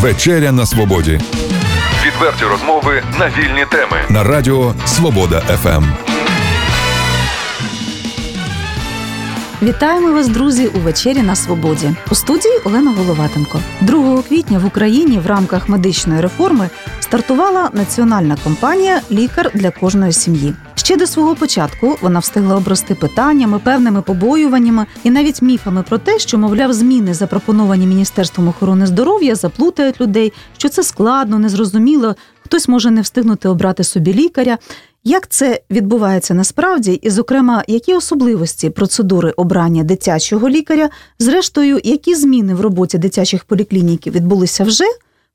Вечеря на свободі. Відверті розмови на вільні теми на Радіо Свобода ФМ. Вітаємо вас, друзі, у вечері на свободі. У студії Олена Головатенко. 2 квітня в Україні в рамках медичної реформи стартувала національна кампанія Лікар для кожної сім'ї. Ще до свого початку вона встигла обрости питаннями, певними побоюваннями і навіть міфами про те, що, мовляв, зміни, запропоновані міністерством охорони здоров'я, заплутають людей, що це складно, незрозуміло. Хтось може не встигнути обрати собі лікаря. Як це відбувається насправді, і, зокрема, які особливості процедури обрання дитячого лікаря, зрештою, які зміни в роботі дитячих поліклініків відбулися вже?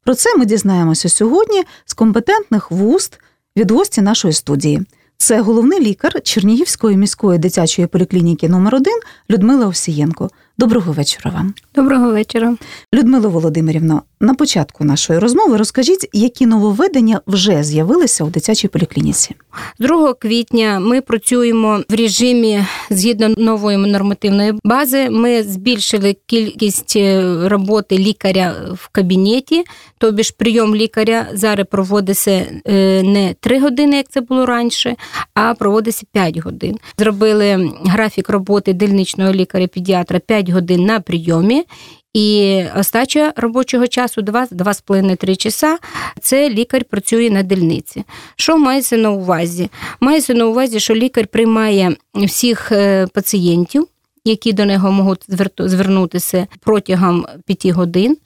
Про це ми дізнаємося сьогодні з компетентних вуст від гості нашої студії. Це головний лікар Чернігівської міської дитячої поліклініки номер 1 Людмила Овсієнко. Доброго вечора вам. Доброго вечора. Людмила Володимирівна, на початку нашої розмови розкажіть, які нововведення вже з'явилися у дитячій поліклініці. 2 квітня ми працюємо в режимі згідно нової нормативної бази. Ми збільшили кількість е, роботи лікаря в кабінеті, тобі ж прийом лікаря зараз проводиться е, не 3 години, як це було раніше, а проводиться 5 годин. Зробили графік роботи дільничного лікаря-педіатра 5 годин на прийомі. І остача робочого часу 2-2,5-3 часа. Це лікар працює на дільниці. Що мається на увазі? Мається на увазі, що лікар приймає всіх е, пацієнтів. Які до нього можуть звернутися протягом п'яти годин.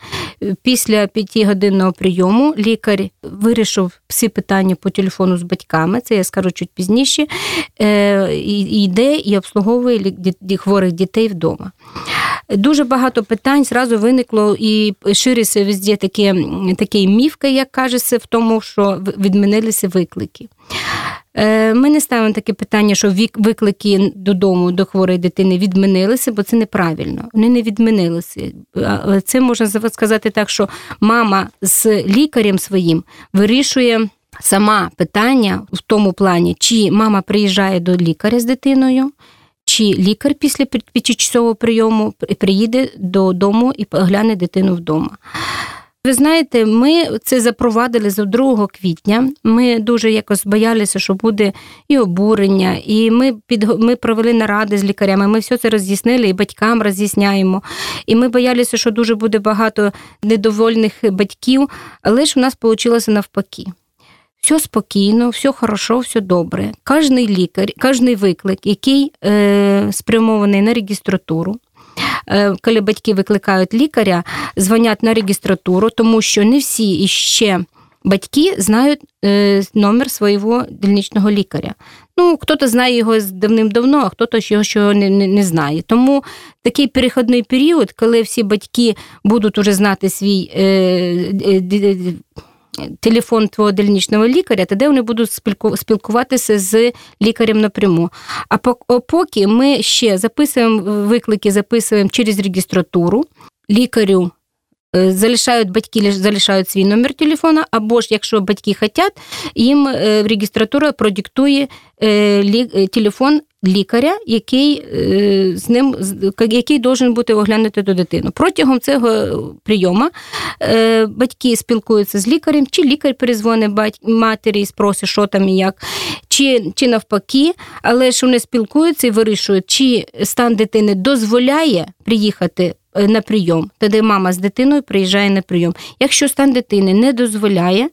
Після п'ятигодинного прийому лікар вирішив всі питання по телефону з батьками, це я скажу чуть пізніше, І йде і обслуговує хворих дітей вдома. Дуже багато питань зразу виникло і шириться везде таке, такий міфка, як кажеться, в тому, що відмінилися виклики. Е, ми не ставимо таке питання, що виклики додому до хворої дитини відмінилися, бо це неправильно. Вони не відмінилися. Це можна сказати так, що мама з лікарем своїм вирішує сама питання в тому плані, чи мама приїжджає до лікаря з дитиною чи лікар після п'ятичасового прийому приїде додому і погляне дитину вдома. Ви знаєте, ми це запровадили з 2 квітня. Ми дуже якось боялися, що буде і обурення, і ми під ми провели наради з лікарями. Ми все це роз'яснили і батькам роз'ясняємо. І ми боялися, що дуже буде багато недовольних батьків, але ж у нас вийшло навпаки все спокійно, все хорошо, все добре. Кожний лікар, кожний виклик, який е, спрямований на регістратуру. Е, коли батьки викликають лікаря, дзвонять на регістратуру, тому що не всі іще батьки знають е, номер свого дільничного лікаря. Ну, хтось знає його давним-давно, а хтось його ще не, не, не знає. Тому такий переходний період, коли всі батьки будуть уже знати свій. Е, е, телефон твого дільничного лікаря, тоді вони будуть спілкуватися з лікарем напряму. А поки ми ще записуємо виклики, записуємо через регістратуру, лікарю. Е, залишають батьки залишають свій номер телефона, або ж якщо батьки хочуть, їм е, регістратура продиктує е, телефон лікаря, який з ним який должен бути оглянути до дитину. Протягом цього прийому батьки спілкуються з лікарем, чи лікар перезвонить матері і спросить, що там і як, чи чи навпаки, але ж вони спілкуються і вирішують, чи стан дитини дозволяє приїхати. Е, на прийом, тоді мама з дитиною приїжджає на прийом. Якщо стан дитини не дозволяє,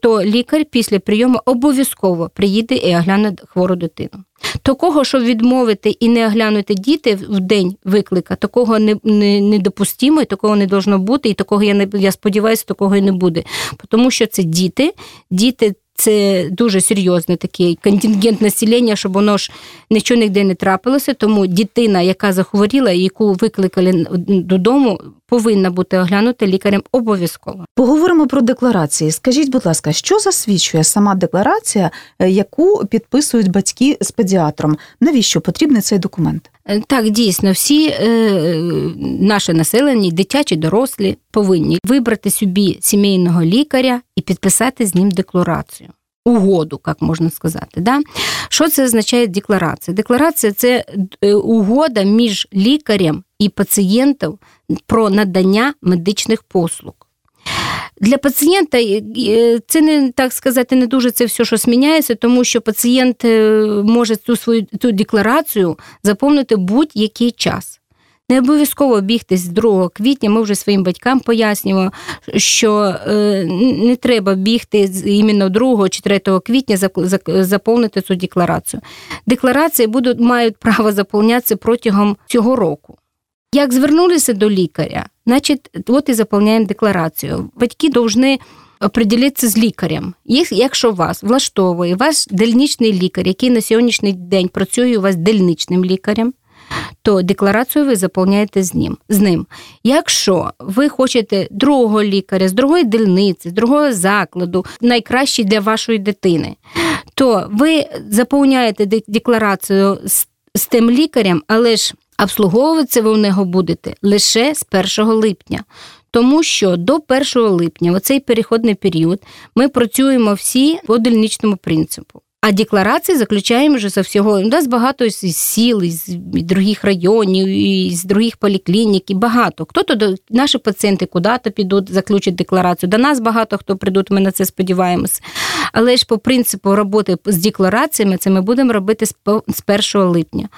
то лікар після прийому обов'язково приїде і огляне хвору дитину. Такого, щоб відмовити і не оглянути діти в день виклика, такого не не, недопустимо, і такого не должно бути, і такого я не я сподіваюся, такого і не буде. Тому що це діти, діти це дуже серйозний такий контингент населення, щоб воно ж нічого нігде не трапилося. Тому дитина, яка захворіла, яку викликали додому, повинна бути оглянута лікарем обов'язково. Поговоримо про декларації. Скажіть, будь ласка, що засвідчує сама декларація, е, яку підписують батьки з педіатром? Навіщо потрібний цей документ? Е, так, дійсно, всі е, наше населення, дитячі, дорослі, повинні вибрати собі сімейного лікаря і підписати з ним декларацію. Угоду, як можна сказати. Да? Що це означає декларація? Декларація це е, угода між лікарем і пацієнтом про надання медичних послуг. Для пацієнта це не так сказати, не дуже це все, що зміняється, тому що пацієнт може цю свою цю декларацію заповнити будь-який час. Не обов'язково бігти з 2 квітня. Ми вже своїм батькам пояснюємо, що е, не треба бігти іменно 2 чи 3 квітня заповнити цю декларацію. Декларації будуть мають право заповнятися протягом цього року. Як звернулися до лікаря, значить, от і заповняємо декларацію. Батьки повинні определитися з лікарем. Якщо вас влаштовує ваш дільничний лікар, який на сьогоднішній день працює у вас дільничним лікарем то декларацію ви заповняєте з ним. з ним. Якщо ви хочете другого лікаря, з другої дільниці, з другого закладу, найкращий для вашої дитини, то ви заповняєте декларацію з, з тим лікарем, але ж обслуговуватися ви у нього будете лише з 1 липня. Тому що до 1 липня, в цей переходний період, ми працюємо всі по дільничному принципу. А декларації заключаємо вже за всього. У нас багато із сіл, із других районів, із других поліклінік, і багато. Хто-то до наші пацієнти куди-то підуть, заключать декларацію. До нас багато хто прийдуть, ми на це сподіваємося. Але ж по принципу роботи з деклараціями це ми будемо робити з 1 липня.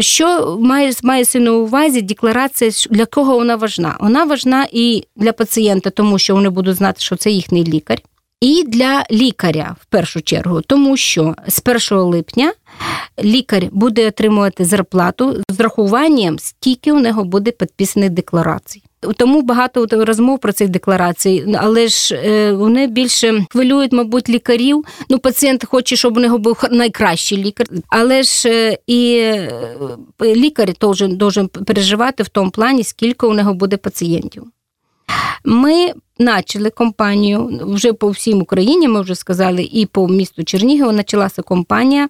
Що має має на увазі декларація, для кого вона важна? Вона важна і для пацієнта, тому що вони будуть знати, що це їхній лікар і для лікаря в першу чергу, тому що з 1 липня лікар буде отримувати зарплату з рахуванням, скільки у нього буде підписаних декларацій. Тому багато розмов про цих декларацій, але ж е, вони більше хвилюють, мабуть, лікарів. Ну, пацієнт хоче, щоб у нього був найкращий лікар, але ж е, і е, лікар должен переживати в тому плані, скільки у нього буде пацієнтів. Ми почали компанію вже по всім Україні, ми вже сказали, і по місту Чернігів почалася компанія.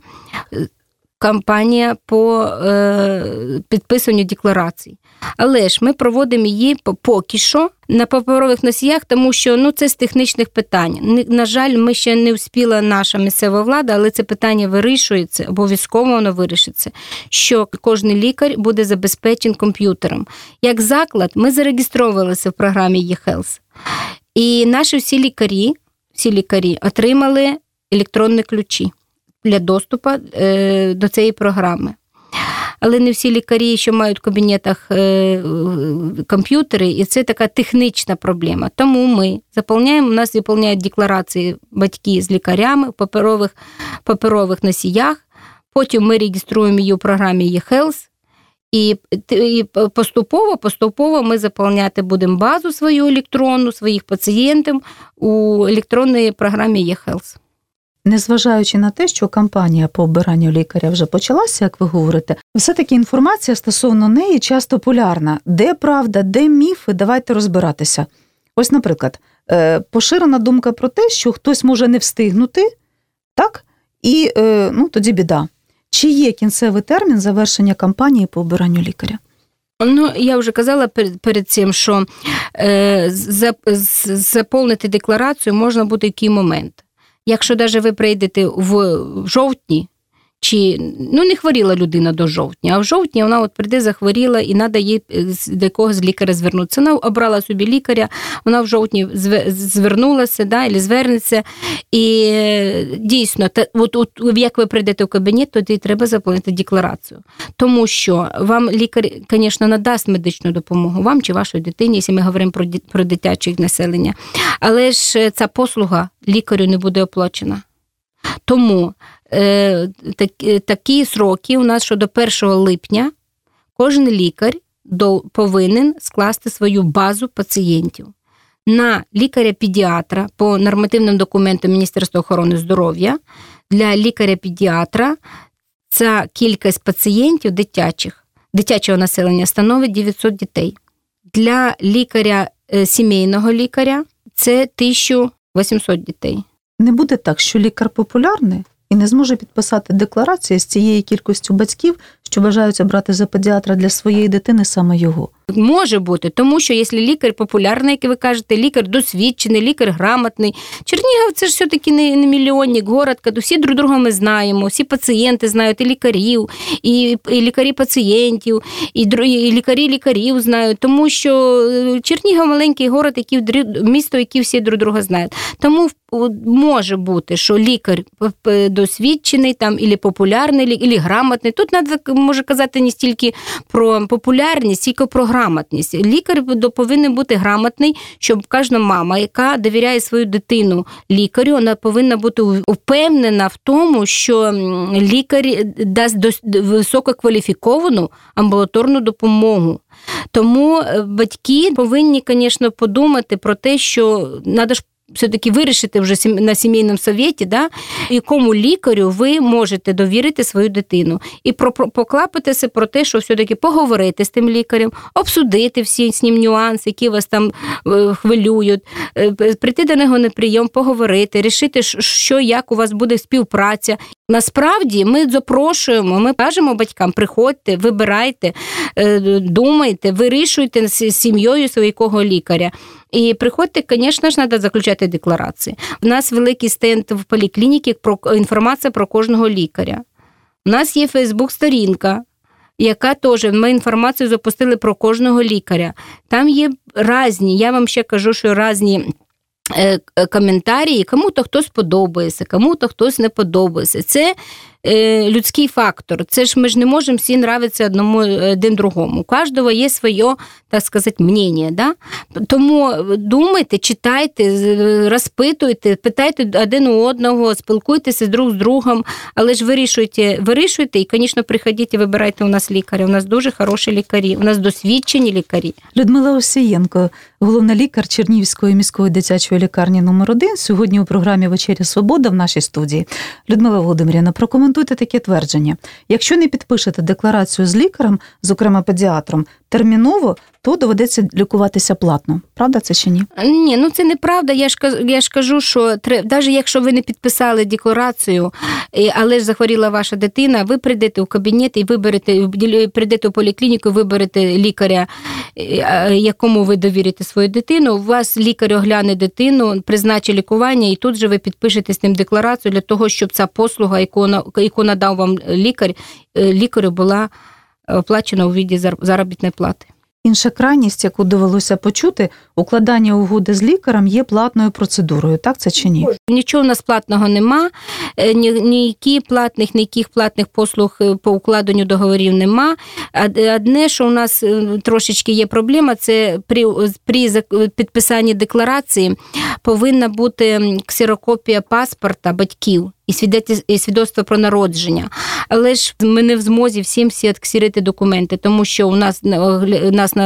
Кампанія по е, підписанню декларацій. Але ж ми проводимо її поки що на паперових носіях, тому що ну це з технічних питань. На жаль, ми ще не вспіла наша місцева влада, але це питання вирішується, обов'язково воно вирішиться. Що кожен лікар буде забезпечен комп'ютером. Як заклад, ми зареєструвалися в програмі eHealth. І наші всі лікарі, всі лікарі отримали електронні ключі для доступу е, до цієї програми але не всі лікарі, що мають в кабінетах е, комп'ютери, і це така технічна проблема. Тому ми заповняємо, у нас заповняють декларації батьки з лікарями в паперових, паперових носіях. Потім ми реєструємо її у програмі eHealth, і і поступово поступово ми заповняти будемо базу свою електронну, своїх пацієнтів у електронній програмі eHealth. Незважаючи на те, що кампанія по обиранню лікаря вже почалася, як ви говорите, все-таки інформація стосовно неї часто полярна. Де правда, де міфи, давайте розбиратися. Ось, наприклад, е, поширена думка про те, що хтось може не встигнути, так? І е, ну, тоді біда. Чи є кінцевий термін завершення кампанії по обиранню лікаря? Ну, я вже казала перед перед цим, що е, заповнити декларацію можна буде який момент. Якщо навіть ви прийдете в жовтні, чи ну не хворіла людина до жовтня, а в жовтні вона от прийде, захворіла і треба їй до якогось лікаря звернутися. Вона обрала собі лікаря, вона в жовтні звернулася, да, і звернеться. І е, дійсно, та, от, от як ви прийдете в кабінет, тоді треба заповнити декларацію. Тому що вам лікар, звісно, надасть медичну допомогу вам чи вашій дитині, якщо ми говоримо про про дитяче населення. Але ж е, ця послуга лікарю не буде оплачена. Тому Е, е, такі сроки у нас, що до 1 липня кожен лікар повинен скласти свою базу пацієнтів. На лікаря-педіатра по нормативним документам Міністерства охорони здоров'я для лікаря-педіатра ця кількість пацієнтів дитячих, дитячого населення становить 900 дітей. Для лікаря е, сімейного лікаря це 1800 дітей. Не буде так, що лікар популярний і не зможе підписати декларацію з цією кількістю батьків, що бажаються брати за педіатра для своєї дитини саме його. Може бути, тому що якщо лікар популярний, як ви кажете, лікар досвідчений, лікар грамотний. Чернігів це ж все-таки не, не мільйонник, город, всі друг друга ми знаємо, всі пацієнти знають і лікарів, і, і лікарі пацієнтів, і, і лікарі лікарів знають, тому що е, Чернігів маленький город, який місто, яке всі друг друга знають. Тому може бути, що лікар досвідчений там, ілі популярний, ілі грамотний. Тут треба може казати не стільки про популярність, тільки про грамотність. Лікар повинен бути грамотний, щоб кожна мама, яка довіряє свою дитину лікарю, вона повинна бути впевнена в тому, що лікар дасть висококваліфіковану амбулаторну допомогу. Тому е, батьки повинні, звісно, подумати про те, що треба ж все-таки вирішити вже на сімейному совєті, да, якому лікарю ви можете довірити свою дитину і про, поклапатися про те, що все-таки поговорити з тим лікарем, обсудити всі з ним нюанси, які вас там е, хвилюють, е, прийти до нього на прийом, поговорити, рішити, що як у вас буде співпраця. Насправді ми запрошуємо, ми кажемо батькам, приходьте, вибирайте, е, думайте, вирішуйте з сім'єю свого лікаря. І приходьте, звісно ж, треба заключати декларації. У нас великий стенд в поліклініці про інформація про кожного лікаря. У нас є Фейсбук-сторінка, яка теж ми інформацію запустили про кожного лікаря. Там є різні, я вам ще кажу, що різні. Е, коментарі, кому-то хтось подобається, кому-то хтось не подобається. Це людський фактор. Це ж ми ж не можемо всі нравитися одному один другому. У кожного є своє, так сказати, мнення. Да? Тому думайте, читайте, розпитуйте, питайте один у одного, спілкуйтеся друг з другом, але ж вирішуйте, вирішуйте і, звісно, приходіть і вибирайте у нас лікаря. У нас дуже хороші лікарі, у нас досвідчені лікарі. Людмила Осієнко, головна лікар Чернігівської міської дитячої лікарні номер 1 Сьогодні у програмі Вечеря Свобода в нашій студії. Людмила Володимирівна, прокоментуйте прокоментуйте таке твердження. Якщо не підпишете декларацію з лікарем, зокрема педіатром, терміново, то доведеться лікуватися платно. Правда це чи ні? Ні, ну це неправда. Я ж я ж кажу, що навіть якщо ви не підписали декларацію, але ж захворіла ваша дитина, ви прийдете у кабінет і виберете, прийдете у поліклініку, виберете лікаря, якому ви довірите свою дитину. У вас лікар огляне дитину, призначить лікування, і тут же ви підпишете з ним декларацію для того, щоб ця послуга, яку яку надав вам лікар, е, лікарю була оплачена у віді заробітної плати. Інша крайність, яку довелося почути, укладання угоди з лікарем є платною процедурою. Так це чи ні? Нічого в нас платного нема, е, ні, ніяких платних, ніяких платних послуг е, по укладенню договорів нема. Одне, що у нас е, трошечки є проблема, це при при підписанні декларації повинна бути ксерокопія паспорта батьків і свідоцтво про народження. Але ж ми не в змозі всім всі відксірити документи, тому що у нас у нас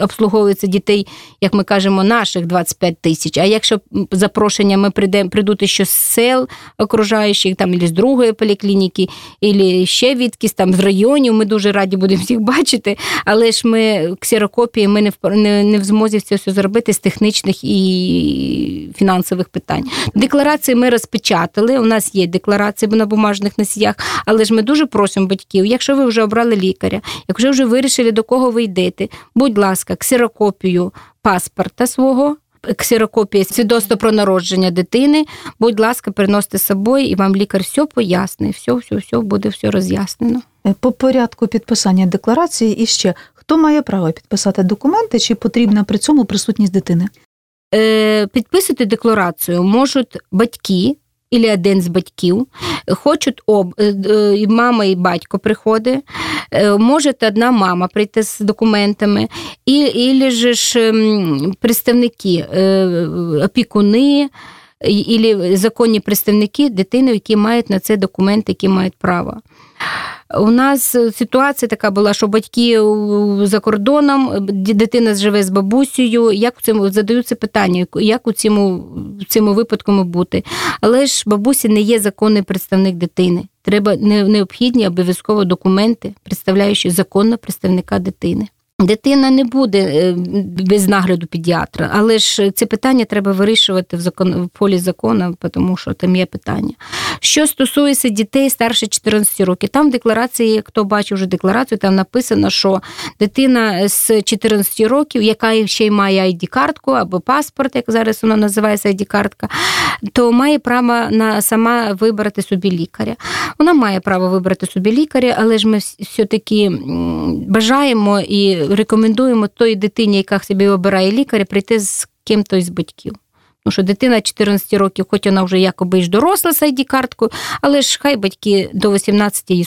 обслуговується дітей, як ми кажемо, наших 25 тисяч. А якщо запрошення ми прийдемо, прийдуть ще з сел окружаючих, там з другої поліклініки, і ще відкись там з районів, ми дуже раді будемо всіх бачити. Але ж ми ксерокопії, ми не в не, не в змозі все зробити з технічних і фінансових питань. Декларації ми розпечатали. У нас є декларації на бумажних носіях, але ж ми дуже просимо батьків, якщо ви вже обрали лікаря, якщо вже вирішили, до кого ви йдете, будь ласка, ксерокопію паспорта свого. Ксерокопія свідоцтва про народження дитини, будь ласка, приносите з собою, і вам лікар все пояснить, все, все, все буде все роз'яснено. Е, по порядку підписання декларації і ще хто має право підписати документи, чи потрібна при цьому присутність дитини? Е, Підписати декларацію можуть батьки і один з батьків, хочуть об е, е, мама і батько приходить, може одна мама прийти з документами, і, і ж представники, опікуни. І законні представники дитини, які мають на це документи, які мають право. У нас ситуація така була, що батьки за кордоном, дитина живе з бабусею. Як в цьому задаються питання, як у цьому в цьому випадку бути? Але ж бабусі не є законний представник дитини. Треба необхідні обов'язково документи, представляючи законного представника дитини. Дитина не буде е, без нагляду педіатра, але ж це питання треба вирішувати в закон в полі закону, тому що там є питання. Що стосується дітей старше 14 років, там в декларації, хто бачив вже декларацію, там написано, що дитина з 14 років, яка ще й має ID-картку або паспорт, як зараз вона називається ID-картка, то має право на сама вибрати собі лікаря. Вона має право вибрати собі лікаря, але ж ми все-таки бажаємо і рекомендуємо той дитині, яка собі обирає лікаря, прийти з ким-то з батьків. Тому що дитина 14 років, хоч вона вже якоби ж доросла з ID-карткою, але ж хай батьки до 18 її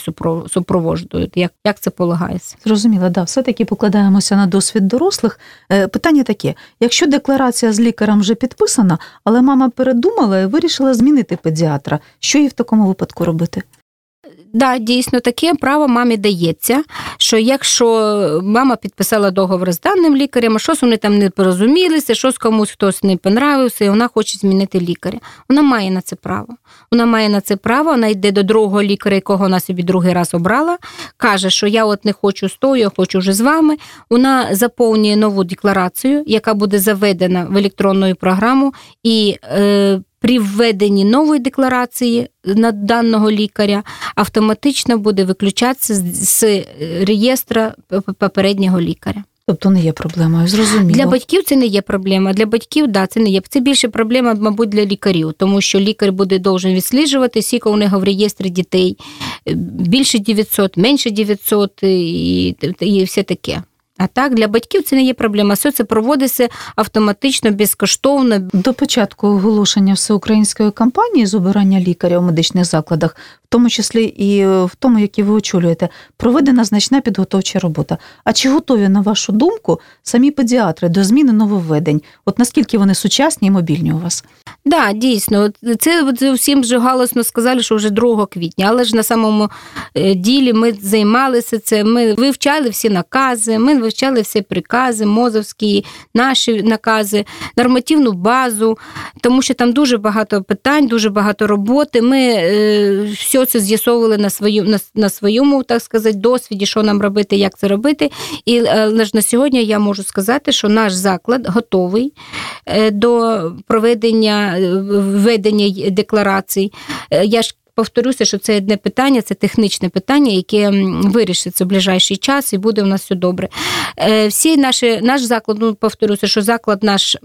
супроводжують, як як це полагається. Зрозуміло, да, все-таки покладаємося на досвід дорослих. Е, питання таке: якщо декларація з лікарем вже підписана, але мама передумала і вирішила змінити педіатра, що їй в такому випадку робити? Да, дійсно таке право мамі дається, що якщо мама підписала договор з даним лікарем, а щось вони там не порозумілися, щось комусь хтось не понравився, і вона хоче змінити лікаря. Вона має на це право. Вона має на це право, вона йде до другого лікаря, якого вона собі другий раз обрала, каже, що я от не хочу з тою, я хочу вже з вами. Вона заповнює нову декларацію, яка буде заведена в електронну програму, і е, при введенні нової декларації на даного лікаря автоматично буде виключатися з реєстра попереднього лікаря. Тобто не є проблемою, зрозуміло. Для батьків це не є проблема. Для батьків, да, це не є. Це більше проблема, мабуть, для лікарів, тому що лікар буде должен відсліджувати, скільки у нього в реєстрі дітей більше 900, менше 900 і, і все таке. А так для батьків це не є проблема. Все це проводиться автоматично, безкоштовно. До початку оголошення всеукраїнської кампанії з обирання лікаря у медичних закладах, в тому числі і в тому, який ви очолюєте, проведена значна підготовча робота. А чи готові, на вашу думку, самі педіатри до зміни нововведень? От наскільки вони сучасні і мобільні у вас? Да, дійсно, це всім вже галосно сказали, що вже 2 квітня, але ж на самому е, ділі ми займалися це. Ми вивчали всі накази, ми вивчали всі прикази, мозовські, наші накази, нормативну базу, тому що там дуже багато питань, дуже багато роботи. Ми е, все це з'ясовували на свою, на, на своєму, так сказати, досвіді, що нам робити, як це робити. І але ж на сьогодні я можу сказати, що наш заклад готовий е, до проведення введення декларацій. Е, я ж повторюся, що це одне питання, це технічне питання, яке вирішиться в ближайший час, і буде у нас все добре. Е, всі наші, Наш заклад, ну повторюся, що заклад наш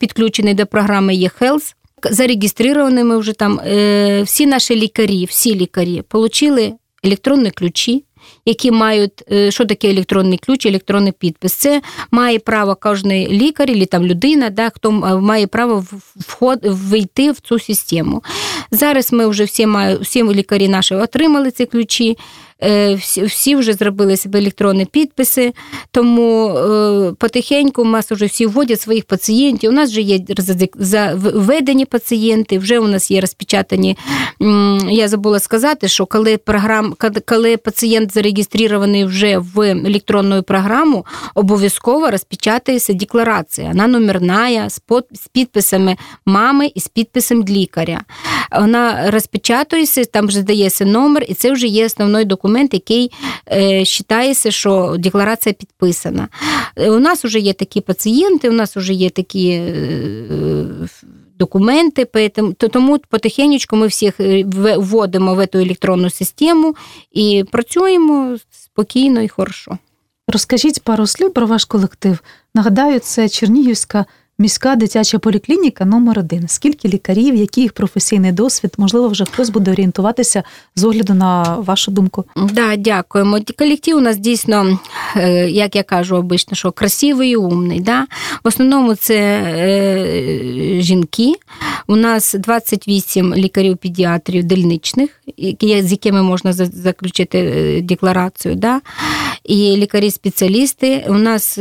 підключений до програми «Є-Хелс», Зареєстрованими вже там. Е, всі наші лікарі, всі лікарі отримали електронні ключі які мають е, що таке електронний ключ, електронний підпис. Це має право кожен лікар, або там людина, да, хто має право вход вийти в цю систему. Зараз ми вже всі маю, всі лікарі наші отримали ці ключі. Е, всі вже зробили себе електронні підписи, тому е, потихеньку у нас вже всі вводять своїх пацієнтів. У нас вже є введені пацієнти, вже у нас є розпечатані. Я забула сказати, що коли програм, коли пацієнт зареєстрований вже в електронну програму, обов'язково розпечатається декларація. Вона номерна з підписами мами і з підписом лікаря. Вона розпечатується, там вже здається номер, і це вже є основний документ документ, який е, вважається, що декларація підписана. Е, у нас вже є такі пацієнти, у нас вже є такі. Е, документи, тому потихеньку ми всіх вводимо в цю електронну систему і працюємо спокійно і хорошо. Розкажіть пару слів про ваш колектив. Нагадаю, це Чернігівська Міська дитяча поліклініка номер один. Скільки лікарів, який їх професійний досвід? Можливо, вже хтось буде орієнтуватися з огляду на вашу думку? Да, дякуємо. Колектив у нас дійсно, е, як я кажу, обично, що красивий і умний. Да? В основному це е, жінки. У нас 28 лікарів-педіатрів дільничних, з якими можна заключити е, декларацію. Да? І лікарі-спеціалісти. У нас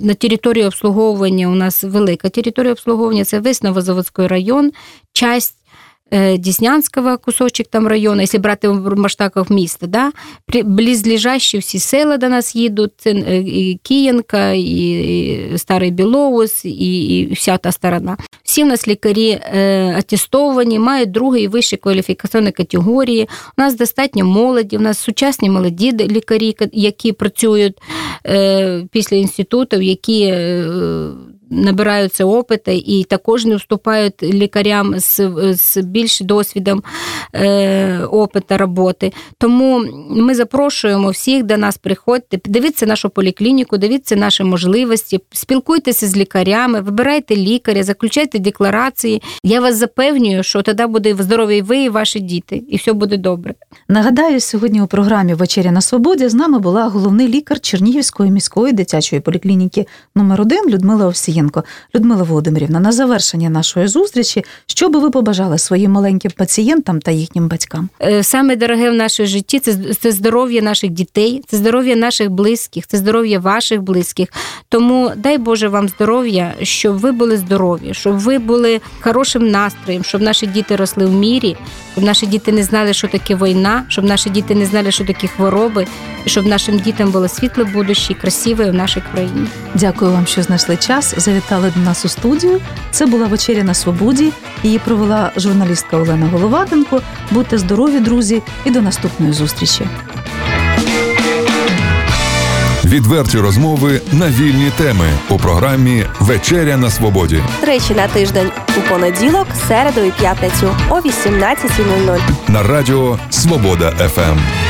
на території обслуговування нас велика територія обслуговування, це весь Новозаводський район, часть Діснянського кусочок там району, якщо брати в масштабах міста, да, близлежащі всі села до нас їдуть, це і Київка, і Старий Білоус, і, і вся та сторона. Всі в нас лікарі атестовані, мають другий вищі кваліфікаційні категорії. У нас достатньо молоді, у нас сучасні молоді лікарі, які працюють після інститутів, які набираються опити і також не вступають лікарям з з більш досвідом е, опита роботи. Тому ми запрошуємо всіх до нас приходьте, дивіться нашу поліклініку, дивіться наші можливості, спілкуйтеся з лікарями, вибирайте лікаря, заключайте декларації. Я вас запевнюю, що тоді буде здорові ви і ваші діти, і все буде добре. Нагадаю, сьогодні у програмі Вечеря на свободі з нами була головний лікар Чернігівської міської дитячої поліклініки номер 1 Людмила Овсієнко. Сергієнко. Людмила Володимирівна, на завершення нашої зустрічі, що би ви побажали своїм маленьким пацієнтам та їхнім батькам? Е, саме дороге в нашій житті це, це здоров'я наших дітей, це здоров'я наших близьких, це здоров'я ваших близьких. Тому дай Боже вам здоров'я, щоб ви були здорові, щоб ви були хорошим настроєм, щоб наші діти росли в мірі, щоб наші діти не знали, що таке війна, щоб наші діти не знали, що таке хвороби, і щоб нашим дітям було світле будуще, красиве в нашій країні. Дякую вам, що знайшли час завітали до нас у студію. Це була вечеря на свободі. Її провела журналістка Олена Головатенко. Будьте здорові, друзі, і до наступної зустрічі. Відверті розмови на вільні теми у програмі Вечеря на свободі. Тричі на тиждень у понеділок, середу і п'ятницю о 18.00 на радіо Свобода ФМ.